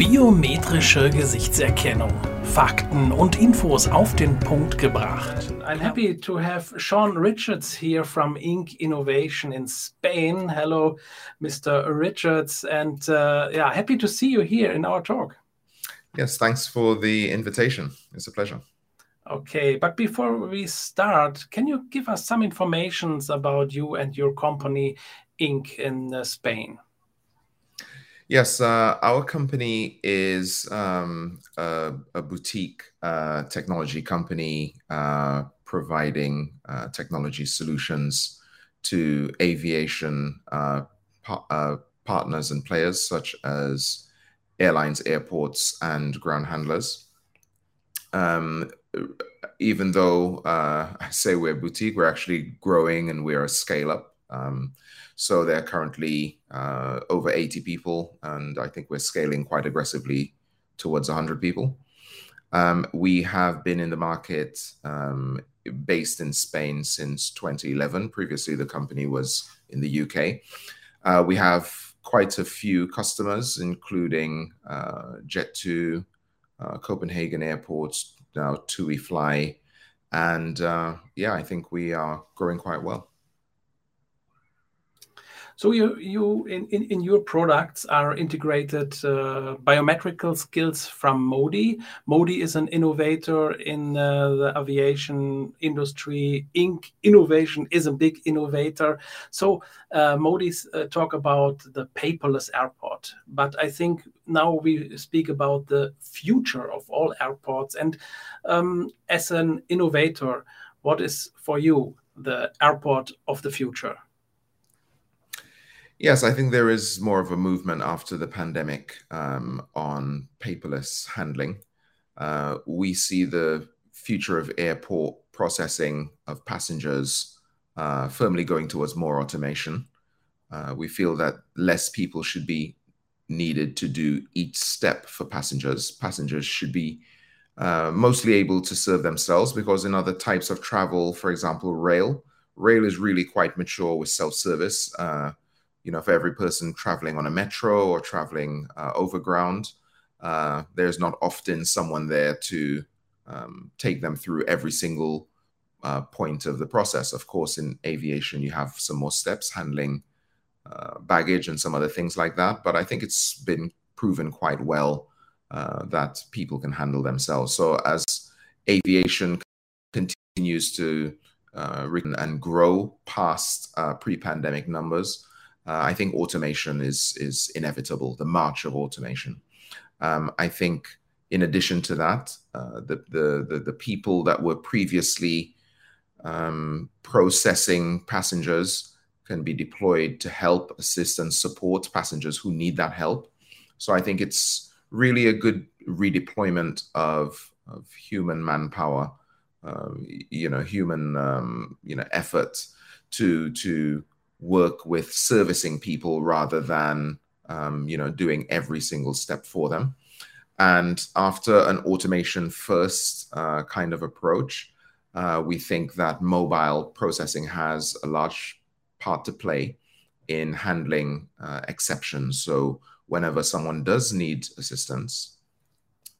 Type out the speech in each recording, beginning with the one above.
Biometrische Gesichtserkennung. Fakten und Infos auf den Punkt gebracht. I'm happy to have Sean Richards here from Inc. Innovation in Spain. Hello, Mr. Richards, and uh, yeah, happy to see you here in our talk. Yes, thanks for the invitation. It's a pleasure. Okay, but before we start, can you give us some information about you and your company, Inc. in uh, Spain? Yes, uh, our company is um, a, a, boutique uh, technology company uh, providing uh, technology solutions to aviation uh, uh, partners and players such as airlines, airports, and ground handlers. Um, even though I say we're boutique, we're actually growing and we're a scale up. Um, so they're currently uh, over 80 people, and I think we're scaling quite aggressively towards 100 people. Um, we have been in the market um, based in Spain since 2011. Previously, the company was in the UK. Uh, we have quite a few customers, including uh, Jet2, uh, Copenhagen Airports, now TUI Fly. And uh, yeah, I think we are growing quite well. So you you in, in, in your products are integrated uh, biometrical skills from Modi. Modi is an innovator in uh, the aviation industry. INK Innovation is a big innovator. So uh, Modi's uh, talk about the paperless airport, but I think now we speak about the future of all airports. And um, as an innovator, what is for you the airport of the future? Yes, I think there is more of a movement after the pandemic um, on paperless handling. Uh, we see the future of airport processing of passengers uh, firmly going towards more automation. Uh, we feel that less people should be needed to do each step for passengers. Passengers should be uh, mostly able to serve themselves because in other types of travel, for example, rail, rail is really quite mature with self-service uh, you know, for every person traveling on a metro or traveling uh, overground, uh, there's not often someone there to um, take them through every single uh, point of the process. Of course, in aviation, you have some more steps handling uh, baggage and some other things like that. But I think it's been proven quite well uh, that people can handle themselves. So as aviation continues to uh, and grow past pre-pandemic numbers, uh, I think automation is is inevitable. The march of automation. Um, I think, in addition to that, uh, the, the, the the people that were previously um, processing passengers can be deployed to help, assist, and support passengers who need that help. So I think it's really a good redeployment of of human manpower, uh, you know, human um, you know effort to to work with servicing people rather than um, you know doing every single step for them. And after an automation first uh, kind of approach uh, we think that mobile processing has a large part to play in handling uh, exceptions. So whenever someone does need assistance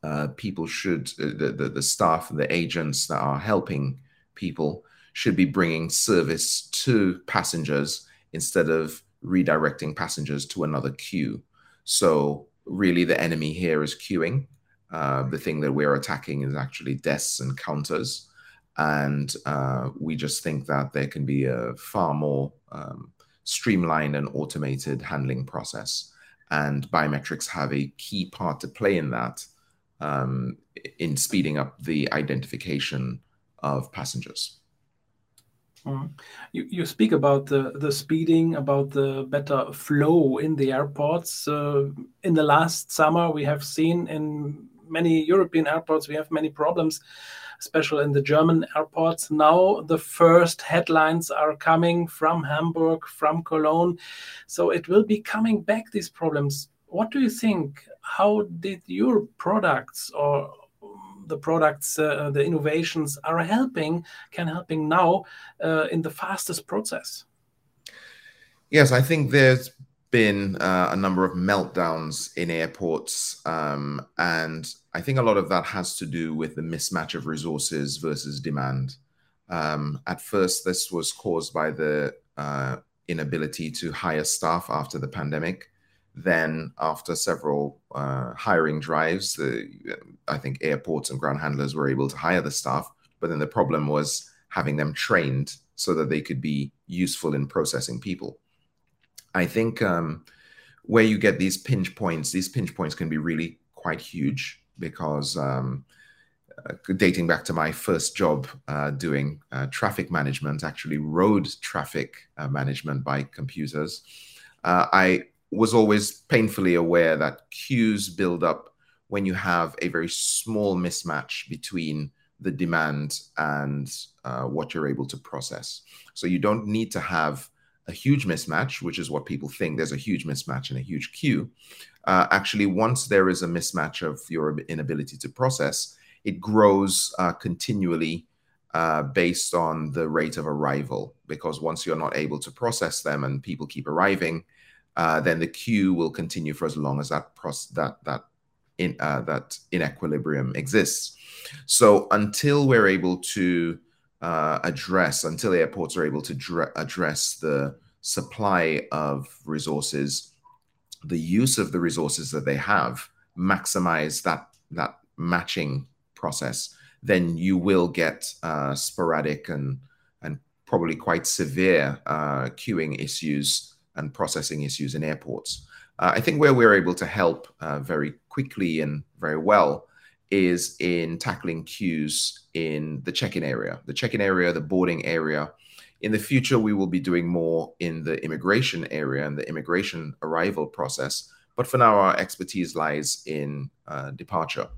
uh, people should uh, the, the, the staff the agents that are helping people should be bringing service to passengers instead of redirecting passengers to another queue. So really the enemy here is queuing. Uh, the thing that we're attacking is actually desks and counters. And uh, we just think that there can be a far more um, streamlined and automated handling process. And biometrics have a key part to play in that um, in speeding up the identification of passengers. Mm. You, you speak about the, the speeding, about the better flow in the airports. Uh, in the last summer, we have seen in many European airports, we have many problems, especially in the German airports. Now, the first headlines are coming from Hamburg, from Cologne. So it will be coming back, these problems. What do you think? How did your products or the products, uh, the innovations are helping, can helping now uh, in the fastest process? Yes, I think there's been uh, a number of meltdowns in airports. Um, and I think a lot of that has to do with the mismatch of resources versus demand. Um, at first, this was caused by the uh, inability to hire staff after the pandemic. Then, after several uh, hiring drives, the, I think airports and ground handlers were able to hire the staff. But then the problem was having them trained so that they could be useful in processing people. I think um, where you get these pinch points, these pinch points can be really quite huge because um, uh, dating back to my first job uh, doing uh, traffic management, actually road traffic uh, management by computers, uh, I was always painfully aware that queues build up when you have a very small mismatch between the demand and uh, what you're able to process. So you don't need to have a huge mismatch, which is what people think there's a huge mismatch and a huge queue. Uh, actually, once there is a mismatch of your inability to process, it grows uh, continually uh, based on the rate of arrival. Because once you're not able to process them and people keep arriving, uh, then the queue will continue for as long as that that that in uh, that in equilibrium exists. So until we're able to uh, address, until airports are able to dre- address the supply of resources, the use of the resources that they have, maximize that that matching process, then you will get uh, sporadic and and probably quite severe uh, queuing issues and processing issues in airports. Uh, I think where we're able to help uh, very quickly and very well is in tackling queues in the check-in area, the check-in area, the boarding area. In the future, we will be doing more in the immigration area and the immigration arrival process. But for now, our expertise lies in uh, departure.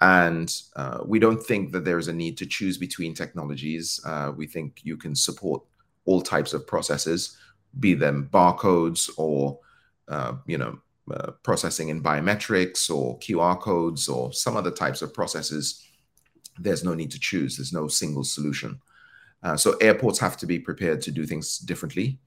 And uh, we don't think that there is a need to choose between technologies. Uh, we think you can support all types of processes, be them barcodes or uh, you know uh, processing in biometrics or QR codes or some other types of processes, there's no need to choose. There's no single solution. Uh, so airports have to be prepared to do things differently.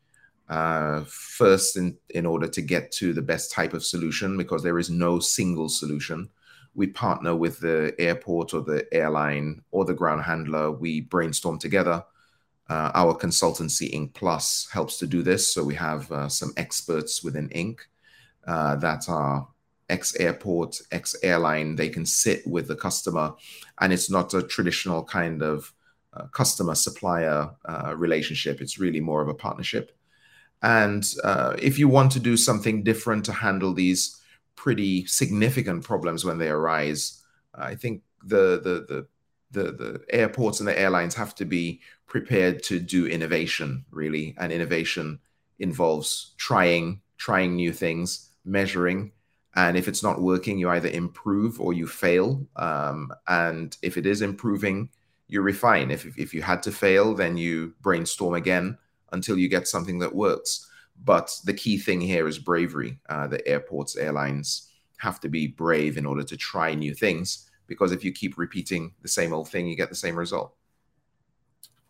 Uh, first, in, in order to get to the best type of solution, because there is no single solution, we partner with the airport or the airline or the ground handler. We brainstorm together. Uh, our consultancy, INK Plus, helps to do this. So we have uh, some experts within INK uh, that are ex airport, ex airline. They can sit with the customer, and it's not a traditional kind of uh, customer supplier uh, relationship. It's really more of a partnership. And uh, if you want to do something different to handle these pretty significant problems when they arise, I think the the the the, the airports and the airlines have to be prepared to do innovation really and innovation involves trying trying new things measuring. And if it's not working, you either improve or you fail. Um, and if it is improving, you refine. If, if you had to fail, then you brainstorm again until you get something that works. But the key thing here is bravery. Uh, the airports, airlines have to be brave in order to try new things because if you keep repeating the same old thing, you get the same result.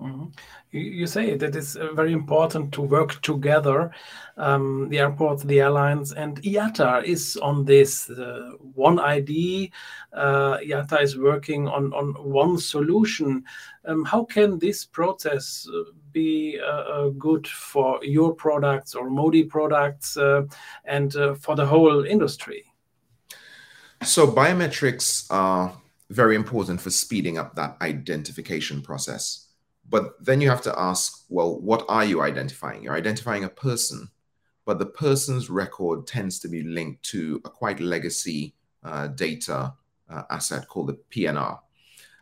Mm-hmm. You, say that it's uh, very important to work together, um, the airports, the airlines, and IATA is on this. Uh, one ID, uh, IATA is working on, on one solution. Um, how can this process uh, be uh, uh, good for your products or Modi products and for the whole industry? So, biometrics are very important for speeding up that identification process but then you have to ask, well, what are you identifying? You're identifying a person, but the person's record tends to be linked to a quite legacy uh, data uh, asset called the PNR.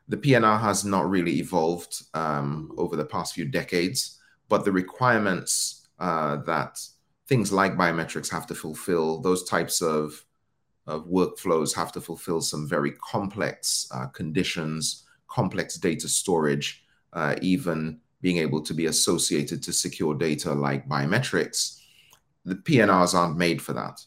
The PNR has not really evolved um, over the past few decades, but the requirements uh, that things like biometrics have to fulfill, those types of, of workflows have to fulfill some very complex uh, conditions, complex data storage uh, even being able to be associated to secure data like biometrics, the PNRs aren't made for that.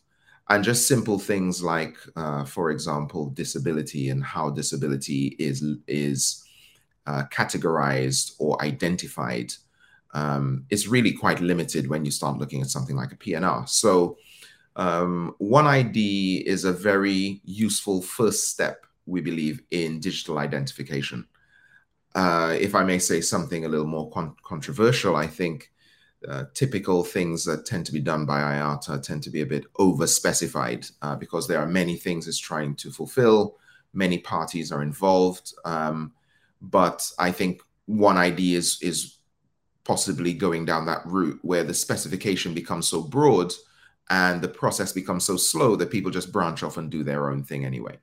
And just simple things like, uh, for example, disability and how disability is is uh, categorized or identified um, it's really quite limited when you start looking at something like a PNR. So um, OneID is a very useful first step, we believe, in digital identification. Uh, if I may say something a little more con controversial, I think uh, typical things that tend to be done by IATA tend to be a bit over specified uh, because there are many things it's trying to fulfill, many parties are involved. Um, but I think OneID is, is possibly going down that route where the specification becomes so broad and the process becomes so slow that people just branch off and do their own thing anyway.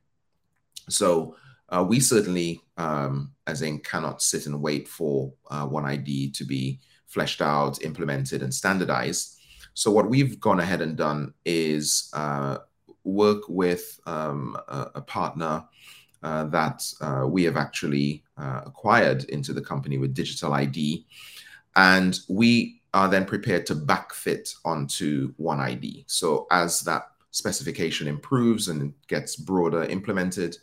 So uh, we certainly, um, as in, cannot sit and wait for uh, OneID to be fleshed out, implemented, and standardized. So what we've gone ahead and done is uh, work with um, a, a, partner uh, that uh, we have actually uh, acquired into the company with Digital ID, and we are then prepared to backfit onto OneID. So as that specification improves and gets broader implemented,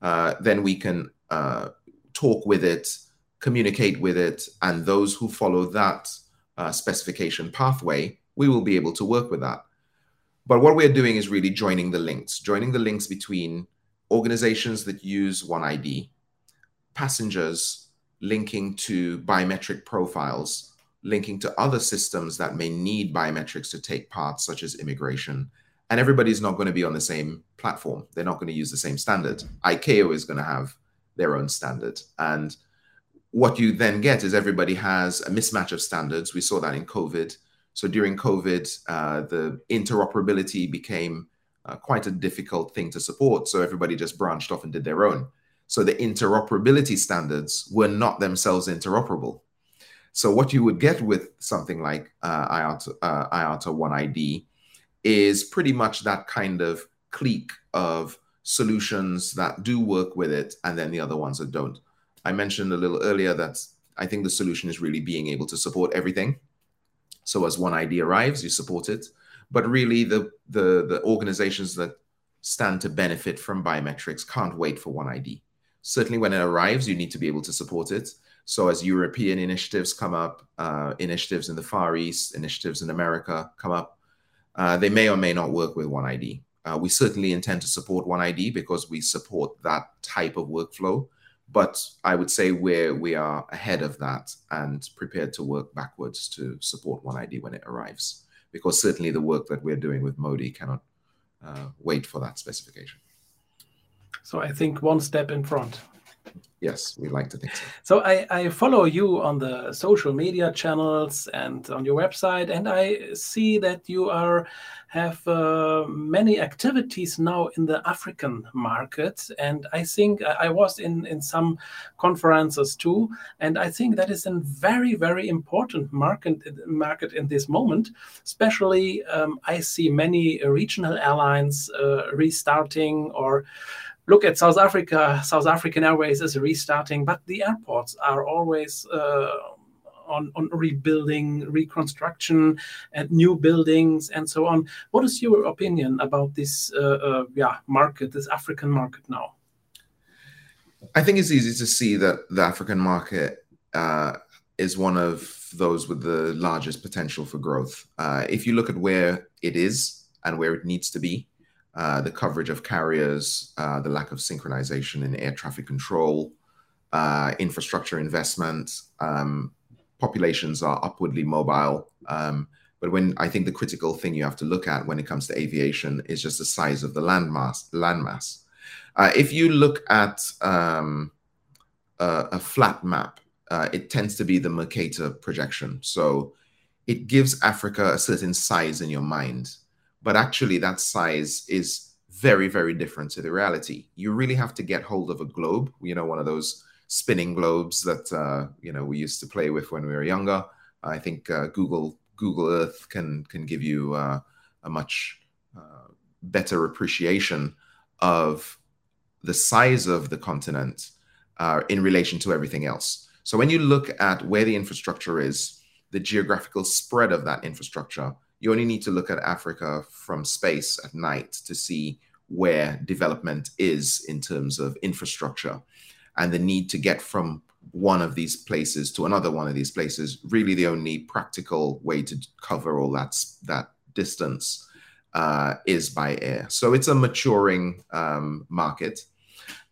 uh, then we can uh, talk with it, communicate with it, and those who follow that uh, specification pathway, we will be able to work with that. But what we're doing is really joining the links, joining the links between organizations that use OneID, passengers linking to biometric profiles, linking to other systems that may need biometrics to take part, such as immigration. And everybody's not going to be on the same platform. They're not going to use the same standard. ICAO is going to have their own standard. And what you then get is everybody has a mismatch of standards. We saw that in COVID. So during COVID, uh, the interoperability became uh, quite a difficult thing to support. So everybody just branched off and did their own. So the interoperability standards were not themselves interoperable. So what you would get with something like uh, IATA, uh, IATA OneID is pretty much that kind of clique of solutions that do work with it, and then the other ones that don't. I mentioned a little earlier that I think the solution is really being able to support everything. So as one ID arrives, you support it. But really, the, the, the organizations that stand to benefit from biometrics can't wait for one ID. Certainly, when it arrives, you need to be able to support it. So, as European initiatives come up, uh, initiatives in the Far East, initiatives in America come up, uh, they may or may not work with OneID. Uh, we certainly intend to support OneID because we support that type of workflow. But I would say we're we are ahead of that and prepared to work backwards to support OneID when it arrives because certainly the work that we're doing with Modi cannot uh, wait for that specification. So I think one step in front. Yes, we like to think so. So I, I follow you on the social media channels and on your website, and I see that you are have uh, many activities now in the African market. And I think I was in in some conferences too, and I think that is a very very important market market in this moment. Especially, um, I see many regional airlines uh, restarting or look at South Africa. South African Airways is restarting, but the airports are always uh, on, on rebuilding, reconstruction, and new buildings, and so on. What is your opinion about this uh, uh, yeah, market, this African market now? I think it's easy to see that the African market uh, is one of those with the largest potential for growth. Uh, if you look at where it is and where it needs to be, uh, the coverage of carriers, uh, the lack of synchronization in air traffic control, uh, infrastructure investment. Um, populations are upwardly mobile. Um, but when I think the critical thing you have to look at when it comes to aviation is just the size of the landmass. Landmass. Uh, if you look at um, a, a, flat map, uh, it tends to be the Mercator projection. So it gives Africa a certain size in your mind but actually that size is very very different to the reality. You really have to get hold of a globe you know one of those spinning globes that uh, you know we used to play with when we were younger. I think uh, google google earth can can give you uh, a much uh, better appreciation of the size of the continent uh, in relation to everything else. So when you look at where the infrastructure is the geographical spread of that infrastructure you only need to look at Africa from space at night to see where development is in terms of infrastructure and the need to get from one of these places to another one of these places, really the only practical way to cover all that that distance uh, is by air. So it's a maturing um, market,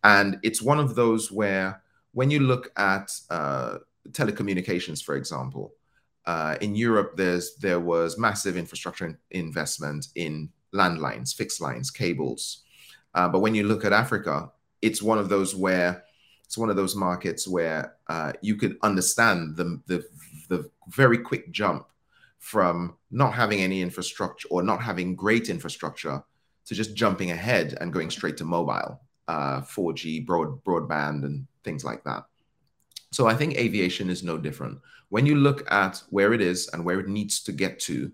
and it's one of those where when you look at uh, telecommunications, for example, uh, in Europe, there's there was massive infrastructure investment in landlines, fixed lines, cables. Uh, but when you look at Africa, it's one of those where it's one of those markets where uh, you could understand the, the the very quick jump from not having any infrastructure or not having great infrastructure to just jumping ahead and going straight to mobile, uh, 4G, broad broadband, and things like that. So I think aviation is no different. When you look at where it is and where it needs to get to,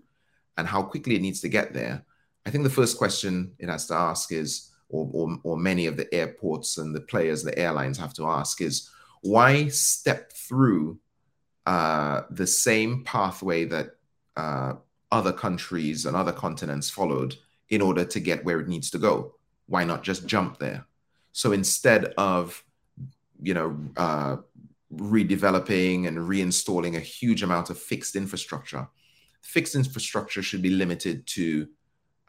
and how quickly it needs to get there, I think the first question it has to ask is, or, or, or many of the airports and the players, the airlines have to ask is, why step through uh, the same pathway that uh, other countries and other continents followed in order to get where it needs to go? Why not just jump there? So instead of, you know, uh, redeveloping and reinstalling a huge amount of fixed infrastructure, fixed infrastructure should be limited to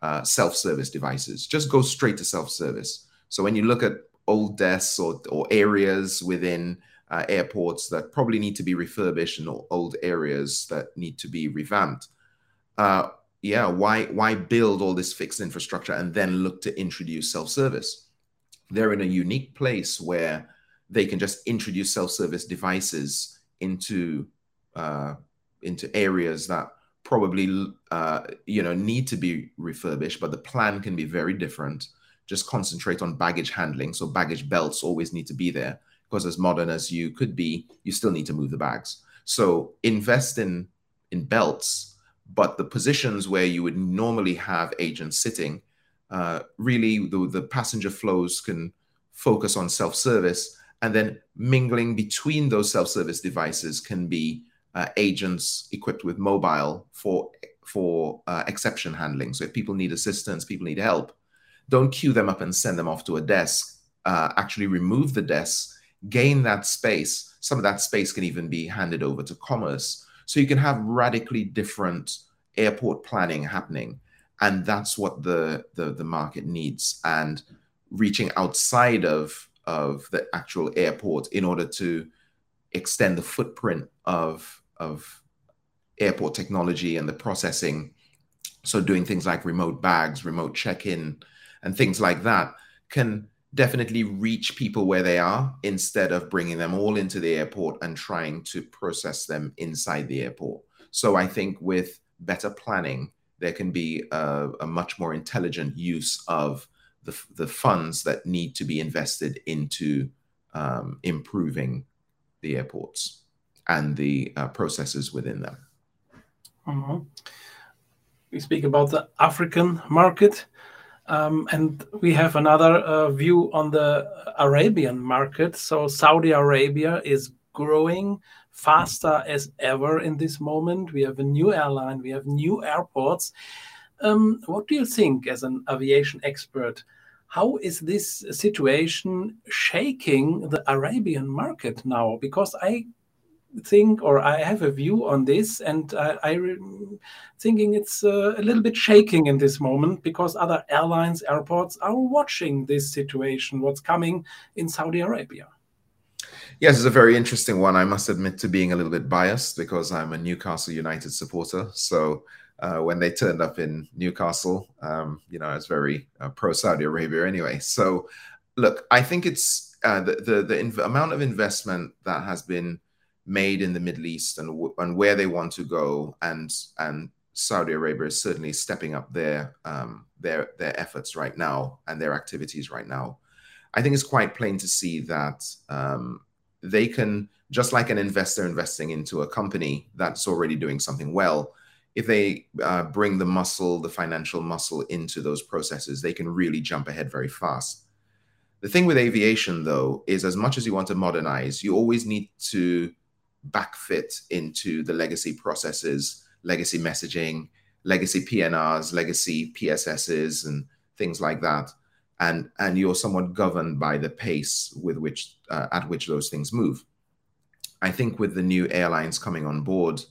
uh, self-service devices. Just go straight to self-service. So when you look at old desks or, or areas within uh, airports that probably need to be refurbished and old areas that need to be revamped, uh, yeah, why why build all this fixed infrastructure and then look to introduce self-service? They're in a unique place where they can just introduce self-service devices into uh, into areas that probably uh, you know need to be refurbished, but the plan can be very different. Just concentrate on baggage handling. So baggage belts always need to be there because as modern as you could be, you still need to move the bags. So invest in in belts, but the positions where you would normally have agents sitting, uh, really the, the passenger flows can focus on self-service and then mingling between those self-service devices can be uh, agents equipped with mobile for for uh, exception handling. So if people need assistance, people need help, don't queue them up and send them off to a desk. Uh, actually, remove the desk, gain that space. Some of that space can even be handed over to commerce. So you can have radically different airport planning happening, and that's what the the, the market needs. And reaching outside of of the actual airport in order to extend the footprint of of airport technology and the processing. So doing things like remote bags, remote check-in, and things like that can definitely reach people where they are instead of bringing them all into the airport and trying to process them inside the airport. So I think with better planning, there can be a, a much more intelligent use of the, the funds that need to be invested into um, improving the airports and the uh, processes within them. Mm-hmm. We speak about the African market, um, and we have another uh, view on the Arabian market. So, Saudi Arabia is growing faster as ever in this moment. We have a new airline, we have new airports. Um, what do you think, as an aviation expert? How is this situation shaking the Arabian market now? Because I think, or I have a view on this, and I, am thinking it's uh, a little bit shaking in this moment because other airlines, airports are watching this situation, what's coming in Saudi Arabia. Yes, it's a very interesting one. I must admit to being a little bit biased because I'm a Newcastle United supporter. So uh, when they turned up in Newcastle, um, you know, I was very uh, pro Saudi Arabia anyway. So, look, I think it's uh, the the, the inv- amount of investment that has been made in the Middle East and w- and where they want to go, and and Saudi Arabia is certainly stepping up their um, their their efforts right now and their activities right now. I think it's quite plain to see that um, they can, just like an investor investing into a company that's already doing something well, if they uh, bring the muscle, the financial muscle into those processes, they can really jump ahead very fast. The thing with aviation, though, is as much as you want to modernize, you always need to backfit into the legacy processes, legacy messaging, legacy PNRs, legacy PSSs, and things like that. And, and you're somewhat governed by the pace with which uh, at which those things move. I think with the new airlines coming on board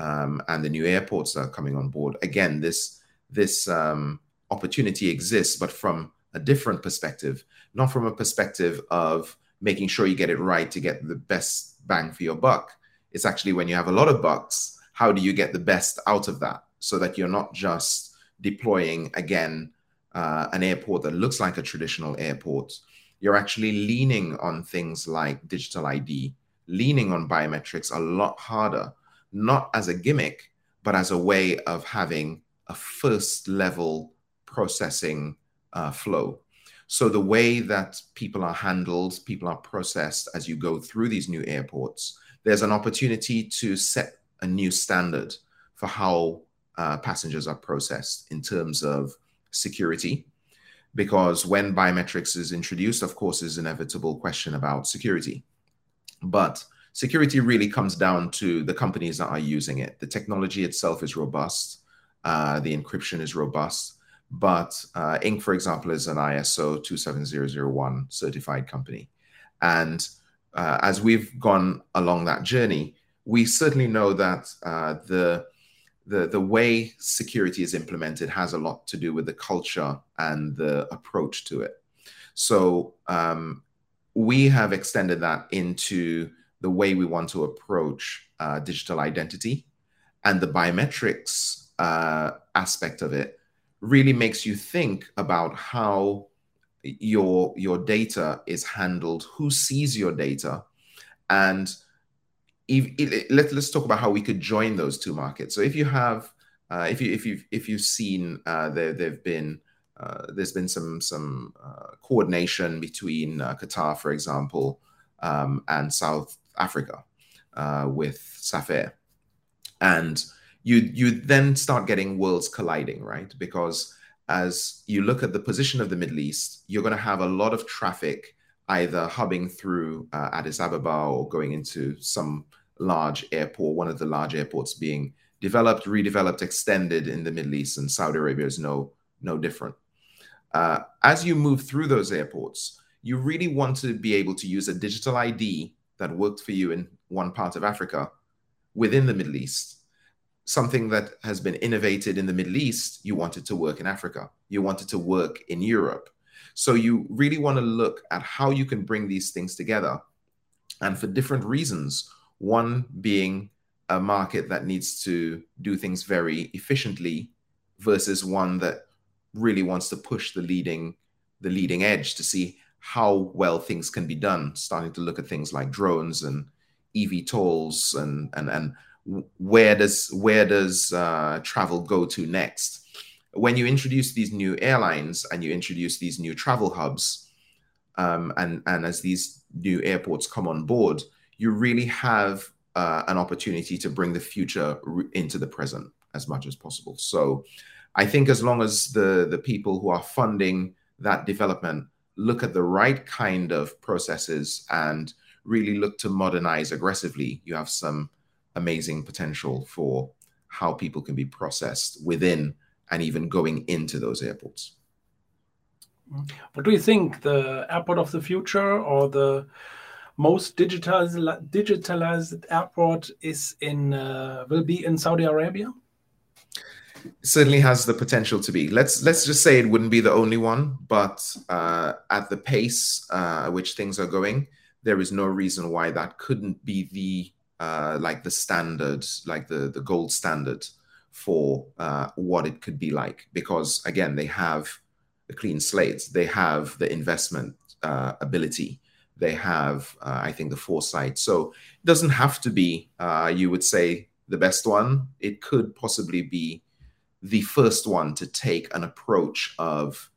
um, and the new airports that are coming on board, again, this this um, opportunity exists, but from a different perspective, not from a perspective of making sure you get it right to get the best bang for your buck. It's actually when you have a lot of bucks, how do you get the best out of that so that you're not just deploying again uh, an airport that looks like a traditional airport. You're actually leaning on things like digital ID, leaning on biometrics a lot harder, not as a gimmick, but as a way of having a first level processing uh, flow. So the way that people are handled, people are processed as you go through these new airports, there's an opportunity to set a new standard for how uh, passengers are processed in terms of security. Because when biometrics is introduced, of course, is an inevitable question about security. But security really comes down to the companies that are using it. The technology itself is robust, uh, the encryption is robust, but uh, Ink, for example, is an ISO 27001 certified company. And uh, as we've gone along that journey, we certainly know that uh, the, the, the way security is implemented has a lot to do with the culture and the approach to it. So um, we have extended that into the way we want to approach uh, digital identity and the biometrics uh, aspect of it really makes you think about how your your data is handled, who sees your data, and if, if, let, us talk about how we could join those two markets. So if you have, uh, if you if you if you've seen uh, there there've been uh, there's been some some uh, coordination between uh, Qatar, for example, um, and South Africa uh, with SAFER, and you you then start getting worlds colliding, right? Because as you look at the position of the Middle East, you're going to have a lot of traffic either hubbing through uh, Addis Ababa or going into some large airport, one of the large airports being developed, redeveloped, extended in the Middle East, and Saudi Arabia is no no different. Uh, as you move through those airports, you really want to be able to use a digital ID that worked for you in one part of Africa within the Middle East something that has been innovated in the Middle East, you wanted to work in Africa. You wanted to work in Europe. So you really want to look at how you can bring these things together. And for different reasons, one being a market that needs to do things very efficiently versus one that really wants to push the leading the leading edge to see how well things can be done starting to look at things like drones and ev tolls and and and where does where does uh, travel go to next? When you introduce these new airlines and you introduce these new travel hubs, um, and and as these new airports come on board, you really have uh, an opportunity to bring the future into the present as much as possible. So, I think as long as the the people who are funding that development look at the right kind of processes and really look to modernize aggressively, you have some amazing potential for how people can be processed within and even going into those airports. What do you think the airport of the future or the most digitalized digitalized airport is in uh, will be in Saudi Arabia? Certainly has the potential to be. Let's let's just say it wouldn't be the only one, but uh, at the pace uh, at which things are going, there is no reason why that couldn't be the uh, like the standard, like the the gold standard for uh, what it could be like. Because again, they have the clean slate, they have the investment uh, ability, they have, uh, I think, the foresight. So it doesn't have to be, you would say, the best one. It could possibly be the first one to take an approach of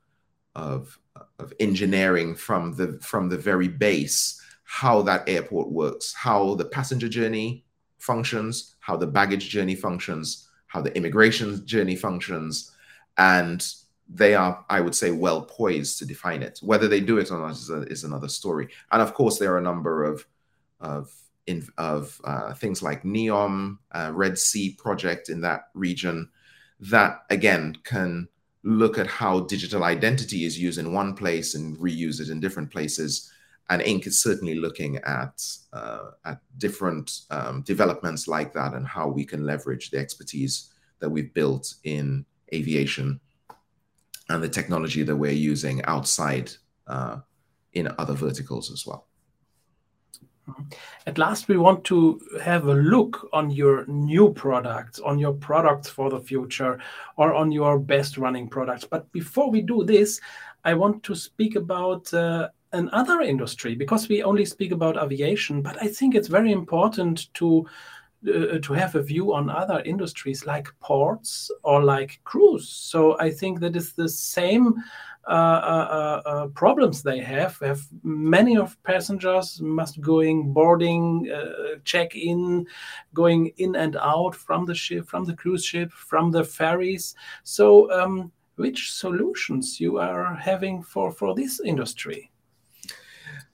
of of engineering from the from the very base how that airport works, how the passenger journey functions, how the baggage journey functions, how the immigration journey functions. And they are, I would say, well poised to define it. Whether they do it or not is, a, is another story. And of course, there are a number of of in, of uh, things like NEOM, uh, Red Sea project in that region, that again can look at how digital identity is used in one place and reuse it in different places and INK is certainly looking at uh, at different um, developments like that and how we can leverage the expertise that we've built in aviation and the technology that we're using outside uh, in other verticals as well. At last, we want to have a look on your new products, on your products for the future, or on your best running products. But before we do this, I want to speak about uh, another industry because we only speak about aviation. But I think it's very important to uh, to have a view on other industries like ports or like cruise. So I think that is the same uh, uh, uh, uh problems they have. have many of passengers must going boarding, check in, going in and out from the ship, from the cruise ship, from the ferries. So um, which solutions you are having for for this industry?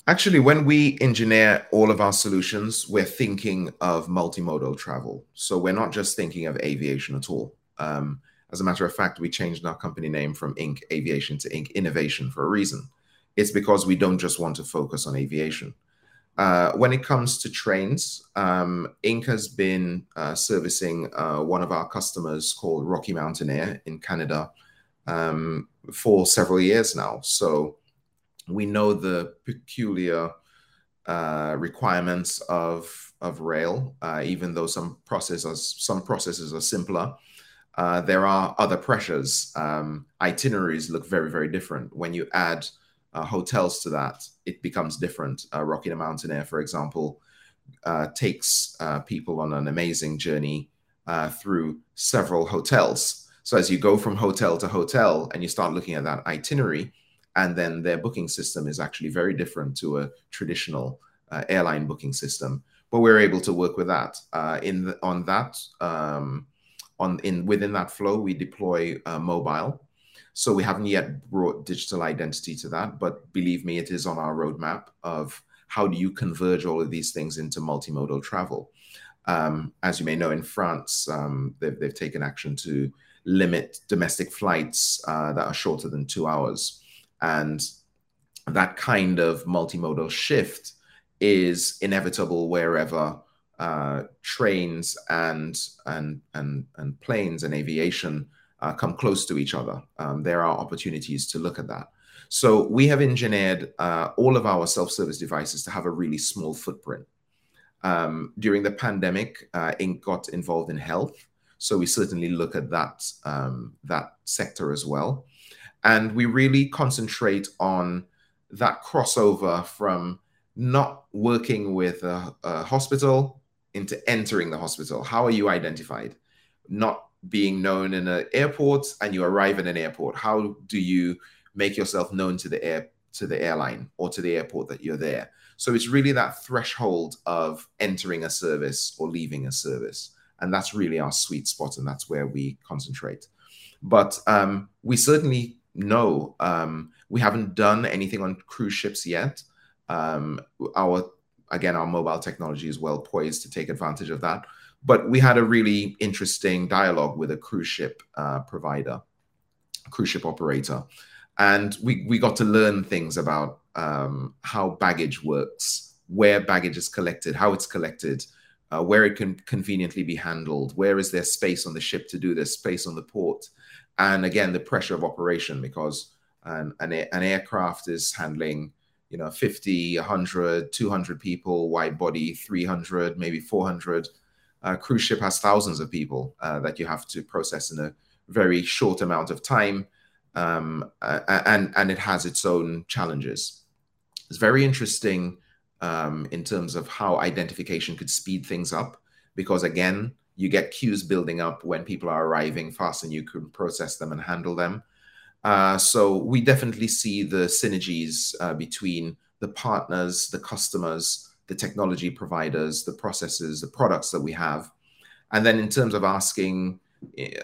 Actually, when we engineer all of our solutions, we're thinking of multimodal travel. So we're not just thinking of aviation at all. Um, as a matter of fact, we changed our company name from INK Aviation to INK Innovation for a reason. It's because we don't just want to focus on aviation. Uh, when it comes to trains, um, INK has been uh, servicing uh, one of our customers called Rocky Mountaineer in Canada um, for several years now. So we know the peculiar uh, requirements of of rail, uh, even though some processes some processes are simpler. Uh, there are other pressures. Um, itineraries look very very different. When you add uh, hotels to that, it becomes different. Uh, Rocky Mountaineer, for example, uh, takes people on an amazing journey through several hotels. So as you go from hotel to hotel and you start looking at that itinerary, and then their booking system is actually very different to a traditional uh, airline booking system. But we're able to work with that. Uh, in the, on that, um, on in within that flow, we deploy uh, mobile. So we haven't yet brought digital identity to that, but believe me, it is on our roadmap of how do you converge all of these things into multimodal travel. Um, as you may know, in France, um, they've, they've, taken action to limit domestic flights uh, that are shorter than two hours. And that kind of multimodal shift is inevitable wherever uh, trains and, and, and, and planes and aviation uh, come close to each other. Um, there are opportunities to look at that. So we have engineered uh, all of our self-service devices to have a really small footprint. Um, during the pandemic, uh, INK got involved in health, so we certainly look at that um, that sector as well and we really concentrate on that crossover from not working with a, a, hospital into entering the hospital. How are you identified? Not being known in an airport and you arrive in an airport. How do you make yourself known to the air to the airline or to the airport that you're there? So it's really that threshold of entering a service or leaving a service. And that's really our sweet spot, and that's where we concentrate. But um, we certainly no, um, we haven't done anything on cruise ships yet. Um, our again, our mobile technology is well poised to take advantage of that. But we had a really interesting dialogue with a cruise ship uh, provider, cruise ship operator, and we we got to learn things about um, how baggage works, where baggage is collected, how it's collected. Uh, where it can conveniently be handled, where is there space on the ship to do this, space on the port, and again the pressure of operation because an, an, aircraft is handling you know 50 100 200 people wide body 300 maybe 400 uh, cruise ship has thousands of people uh, that you have to process in a very short amount of time um, and and it has its own challenges. It's very interesting um, in terms of how identification could speed things up because again you get queues building up when people are arriving fast and you can process them and handle them. Uh, so we definitely see the synergies uh, between the partners, the customers, the technology providers, the processes, the products that we have. And then in terms of asking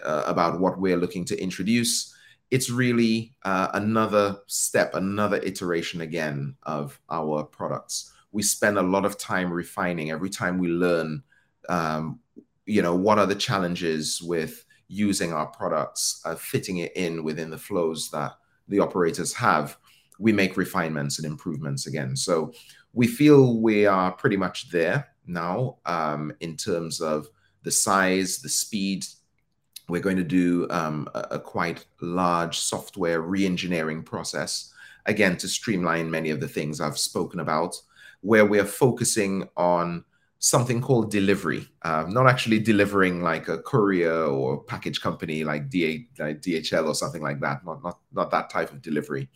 uh, about what we're looking to introduce, it's really uh, another step, another iteration again of our products. We spend a lot of time refining every time we learn um, you know, what are the challenges with using our products, uh, fitting it in within the flows that the operators have. we make refinements and improvements again. So we feel we are pretty much there now um, in terms of the size, the speed. We're going to do um, a, a, quite large software re-engineering process, again, to streamline many of the things I've spoken about, where we're focusing on something called delivery, uh, not actually delivering like a courier or package company like, DA, like DHL or something like that, not, not, not that type of delivery.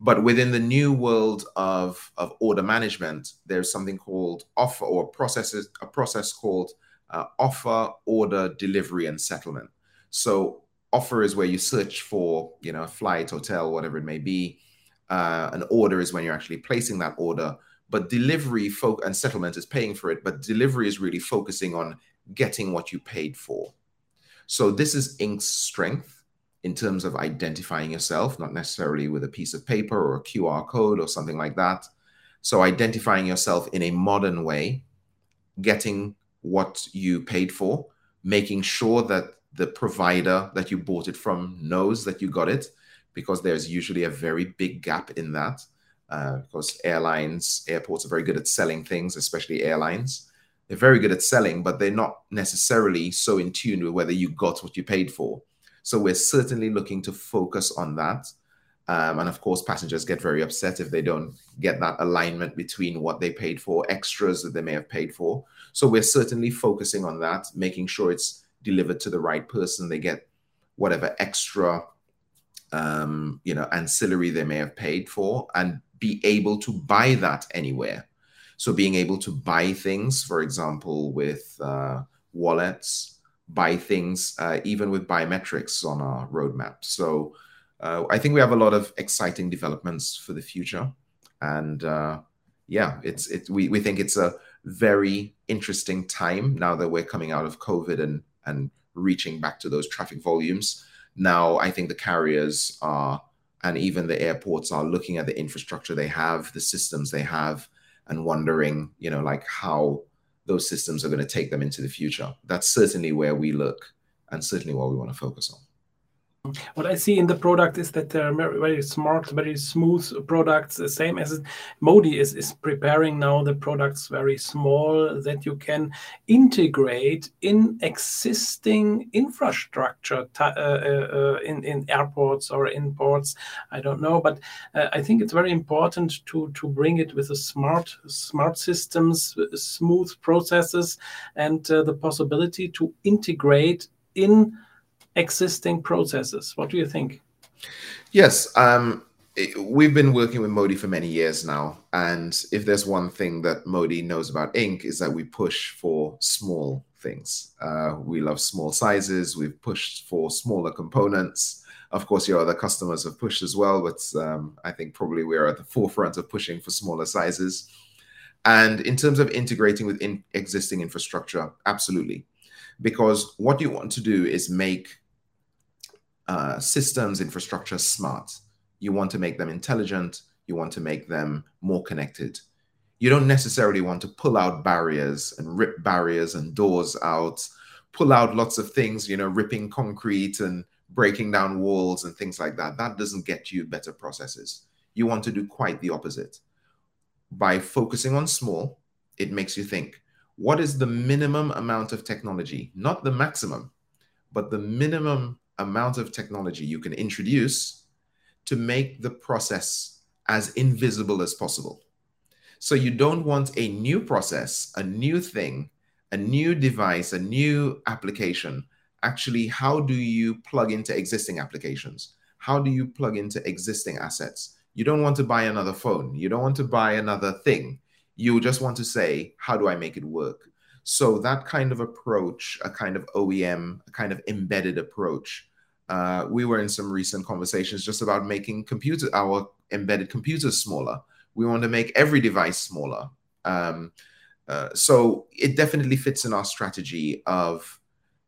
But within the new world of, of order management, there's something called offer or processes, a process called uh, offer, order, delivery, and settlement. So offer is where you search for, you know, flight, hotel, whatever it may be. Uh, an order is when you're actually placing that order. But delivery and settlement is paying for it. But delivery is really focusing on getting what you paid for. So this is INK's strength in terms of identifying yourself, not necessarily with a piece of paper or a QR code or something like that. So, identifying yourself in a modern way, getting what you paid for, making sure that the provider that you bought it from knows that you got it, because there's usually a very big gap in that. Uh, because airlines, airports are very good at selling things, especially airlines. They're very good at selling, but they're not necessarily so in tune with whether you got what you paid for. So we're certainly looking to focus on that. Um, and of course, passengers get very upset if they don't get that alignment between what they paid for, extras that they may have paid for. So we're certainly focusing on that, making sure it's delivered to the right person. They get whatever extra, um, you know, ancillary they may have paid for, and be able to buy that anywhere. So being able to buy things, for example, with uh, wallets, buy things, uh, even with biometrics on our roadmap. So uh, I think we have a lot of exciting developments for the future, and uh, yeah, it's it. We we think it's a very interesting time now that we're coming out of COVID and and reaching back to those traffic volumes. Now I think the carriers are and even the airports are looking at the infrastructure they have, the systems they have, and wondering, you know, like how those systems are going to take them into the future. That's certainly where we look and certainly what we want to focus on. What I see in the product is that they're very, smart, very smooth products. The same as MODI is, is preparing now the products very small that you can integrate in existing infrastructure uh, uh, in, in airports or in ports. I don't know, but uh, I think it's very important to, to bring it with a smart smart systems, smooth processes, and uh, the possibility to integrate in existing processes. What do you think? Yes, um, we've been working with MODI for many years now, and if there's one thing that MODI knows about INK is that we push for small things. Uh, we love small sizes. We've pushed for smaller components. Of course, your other customers have pushed as well, but um, I think probably we're at the forefront of pushing for smaller sizes. And in terms of integrating with in existing infrastructure, absolutely. Because what you want to do is make uh, systems infrastructure smart. You want to make them intelligent. You want to make them more connected. You don't necessarily want to pull out barriers and rip barriers and doors out, pull out lots of things, you know, ripping concrete and breaking down walls and things like that. That doesn't get you better processes. You want to do quite the opposite. By focusing on small, it makes you think what is the minimum amount of technology, not the maximum, but the minimum amount of technology you can introduce to make the process as invisible as possible. So you don't want a new process, a new thing, a new device, a new application. Actually, how do you plug into existing applications? How do you plug into existing assets? You don't want to buy another phone. You don't want to buy another thing. You just want to say, how do I make it work? So that kind of approach, a kind of OEM, a kind of embedded approach, uh, we were in some recent conversations just about making computer our embedded computers smaller. We want to make every device smaller. Um, uh, so it definitely fits in our strategy of,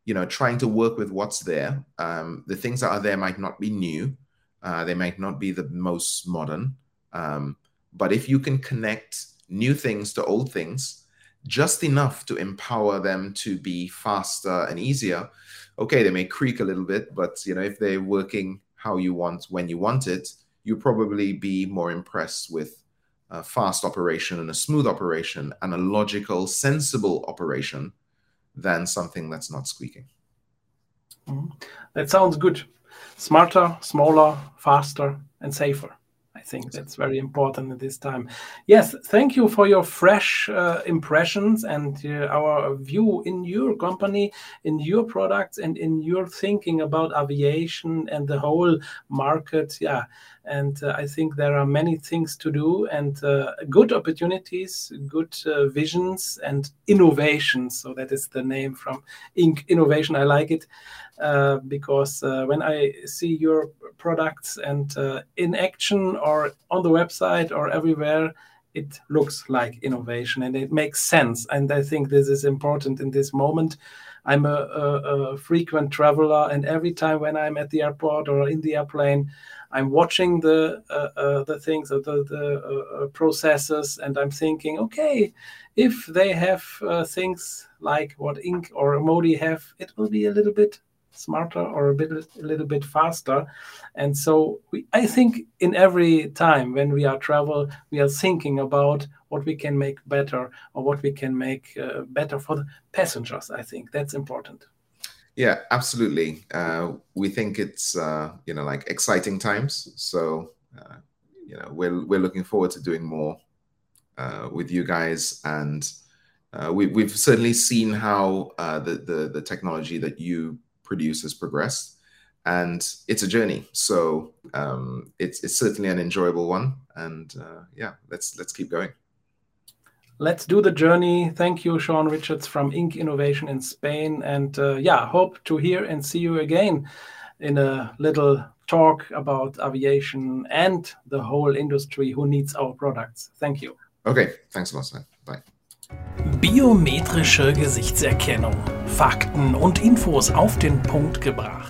you know, trying to work with what's there. Um, the things that are there might not be new, uh, they might not be the most modern, um, but if you can connect new things to old things, just enough to empower them to be faster and easier, okay, they may creak a little bit, but you know, if they're working how you want when you want it, you'll probably be more impressed with a fast operation and a smooth operation and a logical, sensible operation than something that's not squeaking. Mm-hmm. That sounds good. Smarter, smaller, faster, and safer. I think that's very important at this time. Yes, thank you for your fresh uh, impressions and uh, our view in your company, in your products, and in your thinking about aviation and the whole market. Yeah, and uh, I think there are many things to do and uh, good opportunities, good uh, visions, and innovations. So that is the name from. Innovation. I like it uh, because when I see your products and in action or on the website or everywhere it looks like innovation and it makes sense and i think this is important in this moment i'm a, a, a, frequent traveler and every time when i'm at the airport or in the airplane i'm watching the uh, uh, the things the, the uh, uh, processes and i'm thinking okay if they have uh, things like what INK or MODI have it will be a little bit smarter or a bit a little bit faster. And so we, i think in every time when we are travel we are thinking about what we can make better or what we can make uh, better for the passengers i think. That's important yeah absolutely. Uh, we think it's uh, you know like exciting times. So uh, you know we're, we're looking forward to doing more uh, with you guys. And uh, we, we've certainly seen how the, the the technology that you produce has progressed. And it's a journey. So um, it's, it's certainly an enjoyable one. And uh, yeah let's let's keep going let's do the journey. Thank you Shawn Richards from INK. Innovation in spain. And uh, yeah hope to hear and see you again in a little talk about aviation and the whole industry who needs our products. Thank you. Okay. Thanks a lot bye. Biometrische Gesichtserkennung. Fakten und Infos auf den Punkt gebracht.